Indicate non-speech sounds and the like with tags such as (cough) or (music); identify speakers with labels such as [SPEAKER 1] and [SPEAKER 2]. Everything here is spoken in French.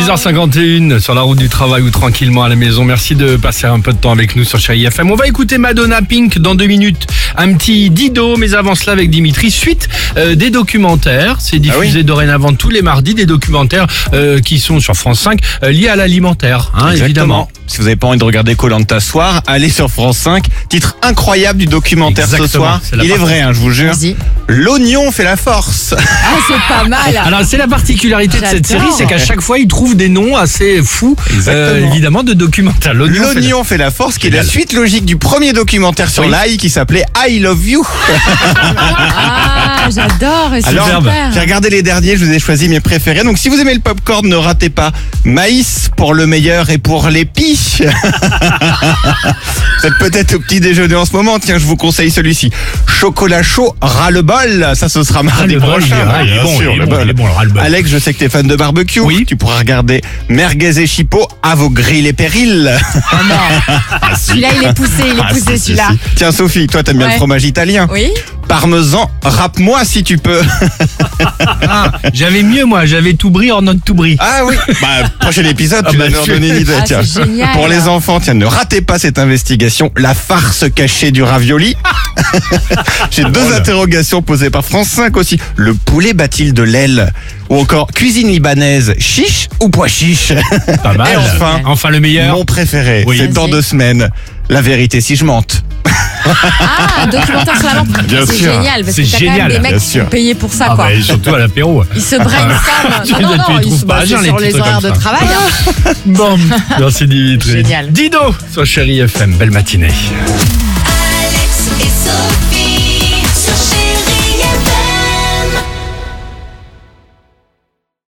[SPEAKER 1] 6h51 sur la route du travail ou tranquillement à la maison. Merci de passer un peu de temps avec nous sur Chérie FM. On va écouter Madonna Pink dans deux minutes. Un petit Dido, mais avant cela avec Dimitri. Suite euh, des documentaires. C'est diffusé dorénavant tous les mardis des documentaires euh, qui sont sur France 5 euh, liés à l'alimentaire, hein, évidemment.
[SPEAKER 2] Si vous n'avez pas envie de regarder Colanta soir, allez sur France 5. Titre incroyable du documentaire
[SPEAKER 1] Exactement,
[SPEAKER 2] ce soir. Il est vrai, hein, je vous jure. L'oignon fait la force.
[SPEAKER 3] Ah, c'est pas mal.
[SPEAKER 1] Alors c'est la particularité de cette série, c'est qu'à chaque fois ils trouvent des noms assez fous, euh, évidemment de documentaires. L'oignon fait la-
[SPEAKER 2] L'oignon fait la force, qui est la suite logique du premier documentaire sur
[SPEAKER 1] Oui.
[SPEAKER 2] l'ail qui s'appelait I Love You.
[SPEAKER 3] Ah, j'adore. c'est
[SPEAKER 2] Alors,
[SPEAKER 3] super.
[SPEAKER 2] j'ai regardé les derniers, je vous ai choisi mes préférés. Donc, si vous aimez le popcorn, ne ratez pas Maïs pour le meilleur et pour l'épi. (laughs) vous êtes peut-être au petit déjeuner en ce moment. Tiens, je vous conseille celui-ci. Chocolat chaud, ras le bol. Ça, ce sera
[SPEAKER 1] Ah,
[SPEAKER 2] mardi prochain.
[SPEAKER 1] ah, ras-le-bol.
[SPEAKER 2] Alex, je sais que t'es fan de barbecue.
[SPEAKER 1] Oui.
[SPEAKER 2] Tu pourras regarder Merguez et Chipot à vos grilles et périls.
[SPEAKER 3] Oh non. (laughs) Celui-là, il est poussé, il est
[SPEAKER 2] Ah,
[SPEAKER 3] poussé,
[SPEAKER 2] si,
[SPEAKER 3] celui-là.
[SPEAKER 2] si. Tiens, Sophie, toi, t'aimes bien
[SPEAKER 3] Ouais.
[SPEAKER 2] le fromage italien.
[SPEAKER 3] Oui.
[SPEAKER 2] Parmesan, rappe-moi si tu peux. (laughs)
[SPEAKER 1] Ah, j'avais mieux moi, j'avais tout bris en note tout bris.
[SPEAKER 2] Ah oui (laughs) Bah, prochain épisode,
[SPEAKER 1] Ah
[SPEAKER 2] tu
[SPEAKER 1] bah,
[SPEAKER 2] vas nous
[SPEAKER 1] tu-
[SPEAKER 2] redonner une idée.
[SPEAKER 3] Ah,
[SPEAKER 2] tiens.
[SPEAKER 3] c'est génial.
[SPEAKER 2] Pour les enfants, tiens, ne ratez pas cette investigation. La farce cachée du ravioli. (laughs) J'ai deux interrogations posées par France 5 aussi. Le poulet bat-il de l'aile? Ou encore, cuisine libanaise, chiche ou pois chiche?
[SPEAKER 1] Pas mal.
[SPEAKER 2] Et enfin,
[SPEAKER 1] enfin le meilleur.
[SPEAKER 2] Mon préféré,
[SPEAKER 1] Oui.
[SPEAKER 2] c'est dans
[SPEAKER 3] Vas-y.
[SPEAKER 2] deux semaines. La vérité si je mente.
[SPEAKER 3] Ah, un documentaire sur la vente.
[SPEAKER 2] Bien
[SPEAKER 3] C'est
[SPEAKER 2] sûr.
[SPEAKER 3] génial, parce
[SPEAKER 1] C'est
[SPEAKER 3] que t'as quand même
[SPEAKER 1] génial,
[SPEAKER 3] des mecs
[SPEAKER 2] bien
[SPEAKER 3] qui sont
[SPEAKER 2] sûr.
[SPEAKER 3] payés pour ça,
[SPEAKER 1] Ah
[SPEAKER 3] quoi.
[SPEAKER 1] bah, et surtout à l'apéro.
[SPEAKER 3] Ils se brainstorment. (laughs)
[SPEAKER 1] Tu-
[SPEAKER 3] Non, non,
[SPEAKER 1] tu les
[SPEAKER 3] non,
[SPEAKER 1] trouves
[SPEAKER 3] ils se
[SPEAKER 1] pas à
[SPEAKER 3] basent
[SPEAKER 1] les
[SPEAKER 3] sur
[SPEAKER 1] petits
[SPEAKER 3] les
[SPEAKER 1] trucs
[SPEAKER 3] horaires
[SPEAKER 1] comme
[SPEAKER 3] de
[SPEAKER 1] ça.
[SPEAKER 3] travail. hein.
[SPEAKER 1] Bon, merci Dimitri.
[SPEAKER 3] Génial.
[SPEAKER 1] Dido sur Chérie FM. Belle matinée.